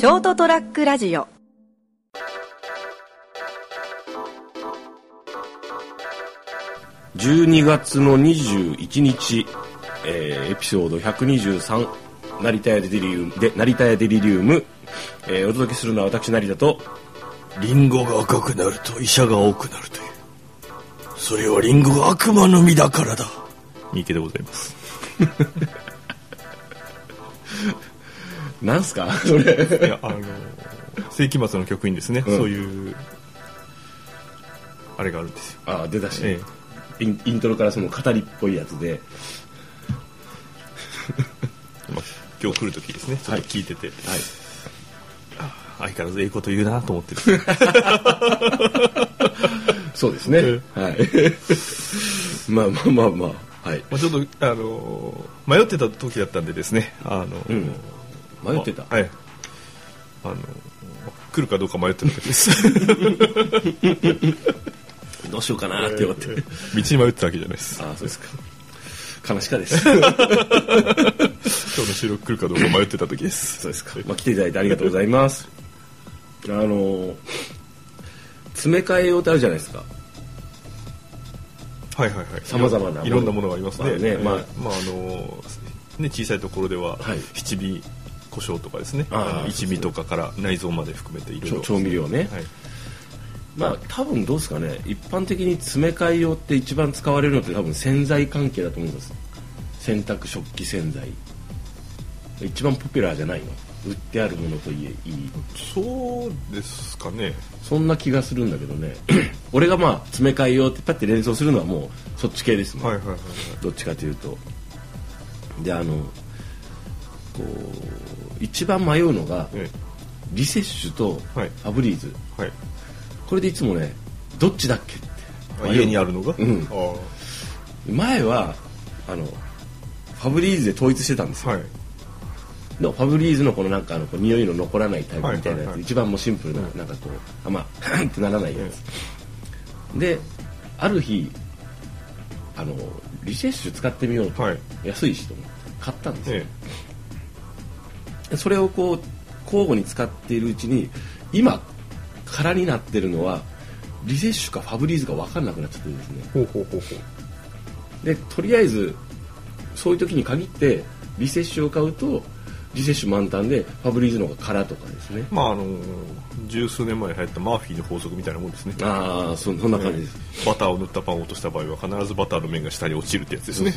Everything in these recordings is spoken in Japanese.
ショートトラックラジオ。12月の21日、えーエピソード123成田屋デリリウムで成田屋デリリウム、えーお届けするのは私成田とリンゴが赤くなると医者が多くなるという。それはリンゴが悪魔の実だからだ。三池でございますなんすか？それ。いやあの世紀末の曲にですね、うん。そういうあれがあるんですよ。あ出だし、えインイントロからその語りっぽいやつで。まあ今日来る時ですね。ちょっと聞いてて、はい。相変わらずええこと言うなと思ってる。そうですね、えはい。まあまあまあまあ。はい。まあちょっとあの迷ってた時だったんでですね。あの、うん迷ってた、まあはい。あの来るかどうか迷ってた時です。どうしようかなって思って、道に迷ってたわけじゃないです。ああそうですか。悲しかです。今日の収録来るかどうか迷ってた時です。そうですか、まあ、来ていただいてありがとうございます。あの詰め替え用ってあるじゃないですか。はいはいはい。様々なもの。いろんなものがありますね,、まあねまあ。まああのね小さいところでは、はい。七味胡椒とかですね。一味とかから内臓まで含めていろいろ調味料ね、はい。まあ多分どうですかね。一般的に詰め替え用って一番使われるのって多分洗剤関係だと思うんです。洗濯食器洗剤。一番ポピュラーじゃないの。売ってあるものといえいい。そうですかね。そんな気がするんだけどね。俺がまあ詰め替え用ってパッて連想するのはもうそっち系ですね、はいはいはいはい。どっちかというと。であのこう一番迷うのがえリセッシュとフはい。ァブリーズ、えはい。これでいつもねどっちだっけってあ家にあるのが、うん。あ前はあのファブリーズで統一してたんですよ、あはい。のファブリーズのこのなんかあのこう匂いの残らないタイプみたいなやつ、はいはいはい。一番もうシンプルな、なんかこうあんま ってならないやつ、である日あのリセッシュ使ってみようと、はい。安いしと思って買ったんですよ、えでそれをこう交互に使っているうちに今空になってるのはリセッシュかファブリーズか分かんなくなっちゃってですね。えほうほうほうほう。でとりあえずそういう時に限ってリセッシュを買うとリセッシュ満タンでファブリーズの方が空とかですね。まああの十数年前に流行ったマーフィーの法則みたいなもんですね。ああそそんな感じです、バターを塗ったパンを落とした場合は必ずバターの面が下に落ちるってやつですね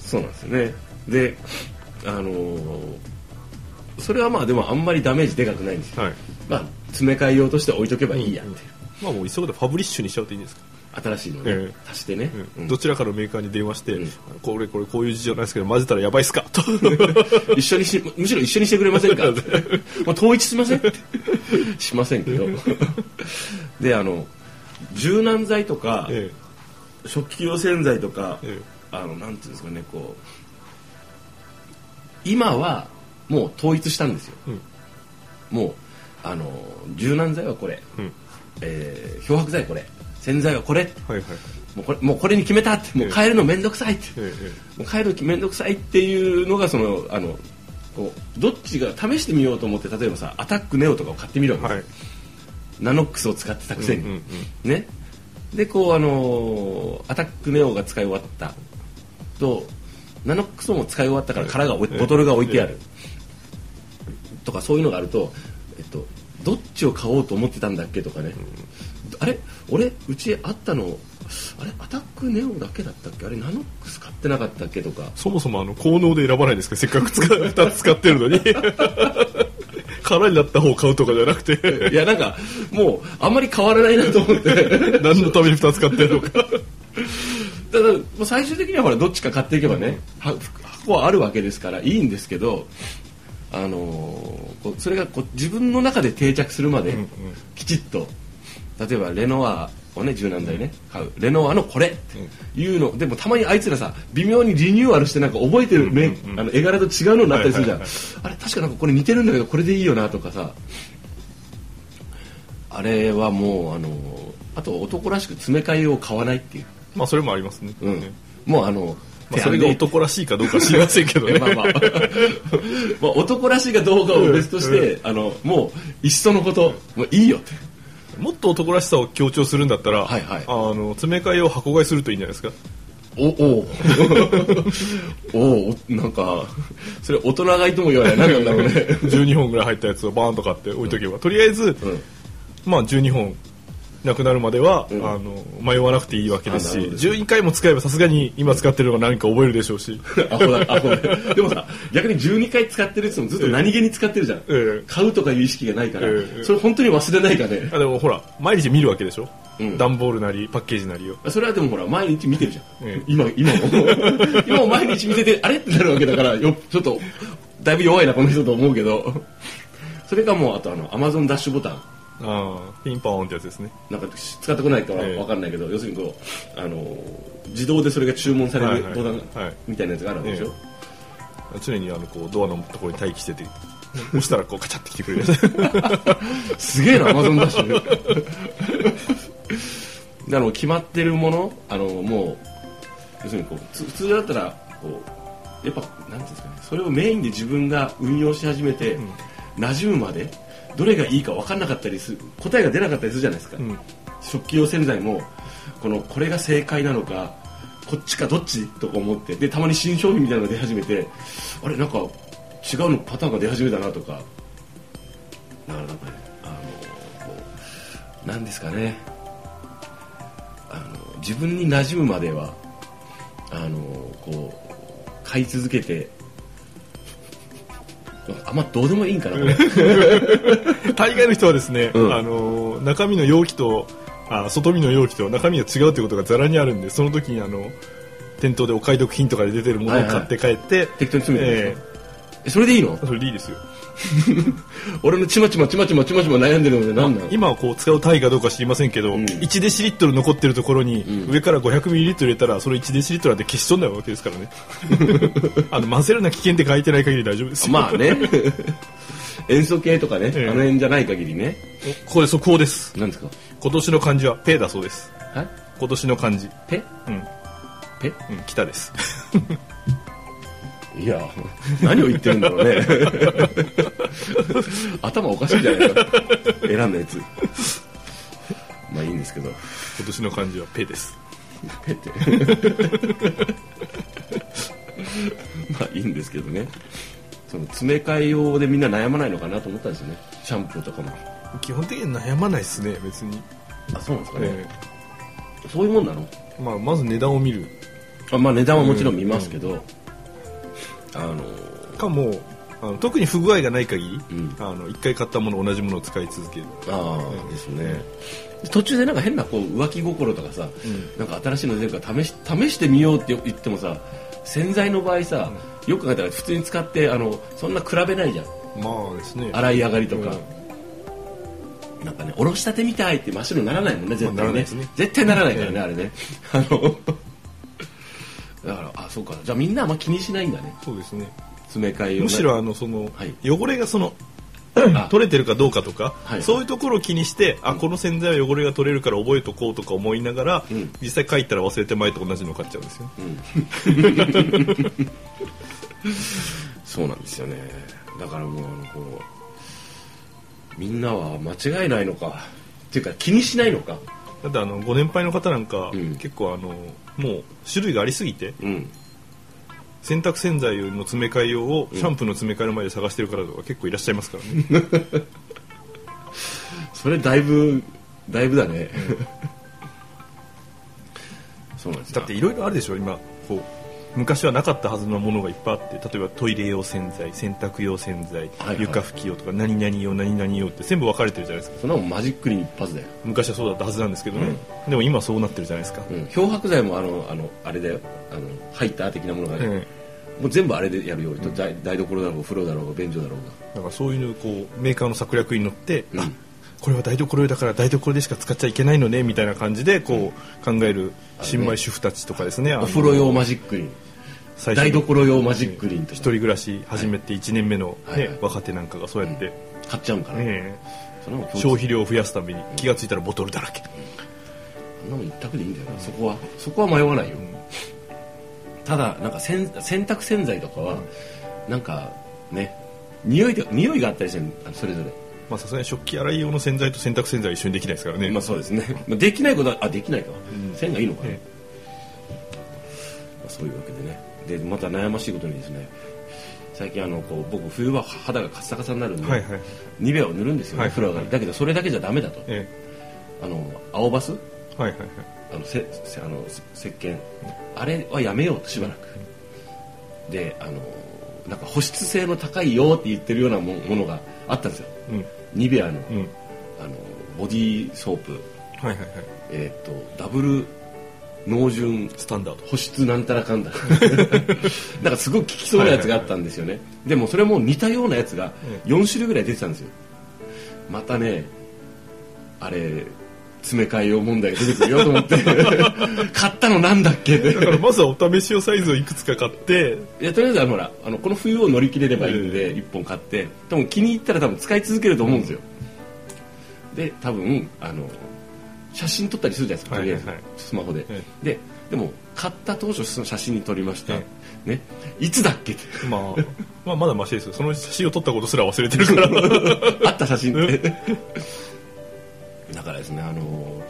そうなんですよね。であのーそれはまあでもあんまりダメージでかくないんですよ、はい。まあ詰め替え用として置いとけばいいやって、まあもう急ぐでファブリッシュにしちゃうといいんですか。新しいのね、ええ。足してね、うん。どちらかのメーカーに電話して、うん。これこれこういう事情なんですけど混ぜたらやばいっすかと。一緒にしむしろ一緒にしてくれませんか？ってもう統一しません？ってしませんけど。であの柔軟剤とか、え食器用洗剤とか、えあのなんていうんですかねこう今はもう統一したんですよ、うん。もうあの柔軟剤はこれ、うん。えー漂白剤これ。洗剤はこれ。はいはい。はいもうこれもうこれに決めたって。もう変えるの面倒くさいって、ええもう変えるの面倒くさいっていうのがそのあのこうどっちが試してみようと思って例えばさアタックネオとかを買ってみるわけ。ですよ、はい。ナノックスを使ってたくせに、うんうん。ね。でこうあのーアタックネオが使い終わったとナノックスも使い終わったから殻がボトルが置いてある、とかそういうのがあると、えっと、どっちを買おうと思ってたんだっけとかね、あれ？俺うちあったのあれ？アタックネオだけだったっけ？あれ？ナノックス買ってなかったっけとか。そもそもあの効能で選ばないですか？せっかく使う 2つ使ってるのに。空になった方を買うとかじゃなくて。いやなんかもうあんまり変わらないなと思って。何のために2つ買ってるのかただもう最終的にはほらどっちか買っていけばね、は箱はあるわけですからいいんですけど、あのーこうそれがこう自分の中で定着するまできちっと例えばレノアをね柔軟剤ね買う。レノアのこれっていうのでもたまにあいつらさ微妙にリニューアルしてなんか覚えてるね、あの絵柄と違うのになったりするじゃん、あれ確かなんかこれ似てるんだけどこれでいいよなとかさ。あれはもうあのーあと男らしく詰め替えを買わないっていうまあそれもありますね、うん。ね。もうあのまあ、それが男らしいかどうか知りませんけどね。まあまあ。まあ男らしいかどうかを別として、あのもういっそのこともういいよって。もっと男らしさを強調するんだったら、はいはい。あの詰め替えを箱買いするといいんじゃないですか。おお。おおなんかそれ大人買いとも言わない何なんだろうね。12本ぐらい入ったやつをバーンと買って置いとけば、とりあえず、うん。まあ12本なくなるまでは、ん。あの迷わなくていいわけですしあなるほど。12回も使えばさすがに今使ってるのが何か覚えるでしょうし。アホだアホだ。でもさ逆に12回使ってるってもずっと何気に使ってるじゃん、ええ。買うとかいう意識がないから、ええ。それ本当に忘れないかね。あでもほら毎日見るわけでしょ、うん。段ボールなりパッケージなりを。それはでもほら毎日見てるじゃん、ええ。今今も。今も毎日見ててあれ？ってなるわけだからよちょっとだいぶ弱いなこの人と思うけど。それかもうあとあのアマゾンダッシュボタンああピンポーンってやつですね。なんか使ってこないかはええ。分かんないけど、要するにこうあの自動でそれが注文されるボタンはい。みたいなやつがあるわけでしょ、常にあのこうドアのところに待機してて 押したらこうカチャってきてくれるすげえなアマゾンダッシュ。あの決まってるものあのもう要するにこうつ普通だったらこうやっぱなんていうんですかねそれをメインで自分が運用し始めて、馴染むまでどれがいいか分かんなかったりする答えが出なかったりするじゃないですか、ん。食器用洗剤もこのこれが正解なのかこっちかどっちとか思ってでたまに新商品みたいなのが出始めてあれなんか違うのパターンが出始めたなとか。だからなんかねあのこうなんですかね。あの自分に馴染むまではあのこう買い続けてあんまどうでもいいんかな大概の人はですね、うん。あの中身の容器とあ外身の容器と中身が違うということがざらにあるんでその時にあの店頭でお買い得品とかで出てるものを買って帰って、適当に詰めてるんえですか？えそれでいいの？えそれでいいですよ俺のちまちまちまちまちまちま悩んでるので何なの？今はこう使う単位かどうか知りませんけど、ん。1デシリットル残ってるところに、ん。上から500ミリリットル入れたらその1デシリットルなんて消し飛んだわけですからね。あの混ぜるな危険って書いてない限り大丈夫ですよ。まあね。塩素系とかね、ええ。あの辺じゃない限りね。ここで速報です。何ですか？今年の漢字はペだそうです。はい。今年の漢字。ペ？うん。ペ？うん北ですいや何を言ってるんだろうね。頭おかしいんじゃないか選んだやつ。まあいいんですけど。今年の漢字はペです。ペって？まあいいんですけどね。その詰め替え用でみんな悩まないのかなと思ったんですよね。シャンプーとかも。基本的に悩まないですね別に、あそうなんですかね、えそういうもんなの？えまあ、まず値段を見る。あまあ値段はもちろん見ますけど、あのかもうあの特に不具合がない限り、うん。あの一回買ったもの同じものを使い続ける。ああですね。途中でなんか変なこう浮気心とかさ、なんか新しいの出るから試し試してみようって言ってもさ洗剤の場合さ、よく考えたら普通に使ってあのそんな比べないじゃん。まあですね。洗い上がりとか、なんかねおろしたてみたいって真っ白にならないもんね絶対ね,、まあならないですね。絶対ならないからね、あれね。あのだからあそうか。じゃあみんなあんま気にしないんだね。そうですね。詰め替え用ね。むしろあのその、はい。汚れがそのあ。取れてるかどうかとか、はいそういうところを気にして、あこの洗剤は汚れが取れるから覚えとこうとか思いながら、うん。実際書いたら忘れて前と同じの買っちゃうんですよ そうなんですよね。だからもうあのこうみんなは間違いないのかっていうか気にしないのか。だってあのご年配の方なんか、うん。結構あのもう種類がありすぎてうん。洗濯洗剤の詰め替え用をシャンプーの詰め替えの前で探してる方とか結構いらっしゃいますからね、それだいぶだいぶだね、そうなんですだっていろいろあるでしょ今。こう昔はなかったはずのものがいっぱいあって例えばトイレ用洗剤洗濯用洗剤、はいはい。床拭き用とか何々用何々用って全部分かれてるじゃないですか。そんなもんマジックに一発だよ、昔はそうだったはずなんですけどね、でも今そうなってるじゃないですか、うん、漂白剤もあのあのあれだよ。あのハイター的なものがね、えもう全部あれでやるよ、台台所だろうが風呂だろうが便所だろうが。えだからそういうのこうメーカーの策略に乗って、うん。あこれは台所用だから台所でしか使っちゃいけないのねみたいな感じでこう考える新米主婦たちとかですね。あのお風呂用マジックに台所用マジックリンとか。一人暮らし始めて1年目の、ねはいはい。若手なんかがそうやって、買っちゃうんかな、え。そんなもんえ消費量を増やすために気がついたらボトルだらけ、そんなもん一択でいいんだよな。そこは。そこは迷わないよ、ただなんか洗洗濯洗剤とかは、なんかね。匂いで匂いがあったりしてそれぞれ。まあさすがに食器洗い用の洗剤と洗濯洗剤は一緒にできないですからね、まあそうですね。まあできないことはあできないか、線がいいのかな、え。まあそういうわけでねでまた悩ましいことにですね最近あのこう僕冬は肌がカッサカサになるんで、はいはい。ニベアを塗るんですよね、はい風呂上がり。だけどそれだけじゃダメだと。えあの青バス？えはいはいはい。あのせせあのせ石鹸。あれはやめようとしばらく。であのなんか保湿性の高いよって言ってるようなもものがあったんですよ。うん。ニベアの,、うん。あのボディーソープ。はいはいはい。えっ、とダブル濃純スタンダード。保湿なんたらかんだ。なんかすごく効きそうなやつがあったんですよね、でもそれも似たようなやつが4種類ぐらい出てたんですよ。またねあれ詰め替え用問題が出てくるよと思って。買ったのなんだっけ？だからまずはお試し用サイズをいくつか買って。いやとりあえずほらあのこの冬を乗り切れればいいんで1本買って。多分気に入ったら多分使い続けると思うんですよ、で多分あの写真撮ったりするじゃないですか、とりあえずはいはいスマホで、えででも買った当初その写真に撮りました、えね。いつだっけって。まあまあまだマシですよ。その写真を撮ったことすら忘れてるから。あった写真。ってだからですねあの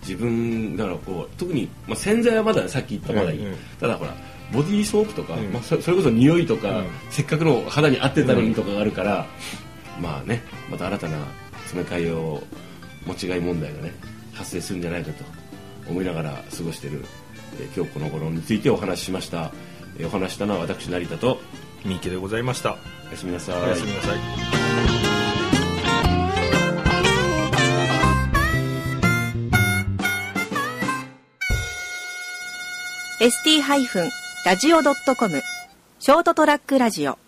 自分だからこう特に、まあ、洗剤はまださっき言ったまだいい、うんうんただほらボディーソープとか、うんまあ、そそれこそ匂いとか、うん。せっかくの肌に合ってたのにとかがあるから、まあねまた新たな詰め替え用持ち替い問題がね発生するんじゃないかと思いながら過ごしている、えー今日この頃についてお話ししました、えーお話したのは私成田と三池でございました。おやすみなさい。おやすみなさい。ー ST-radio.com ショートトラックラジオ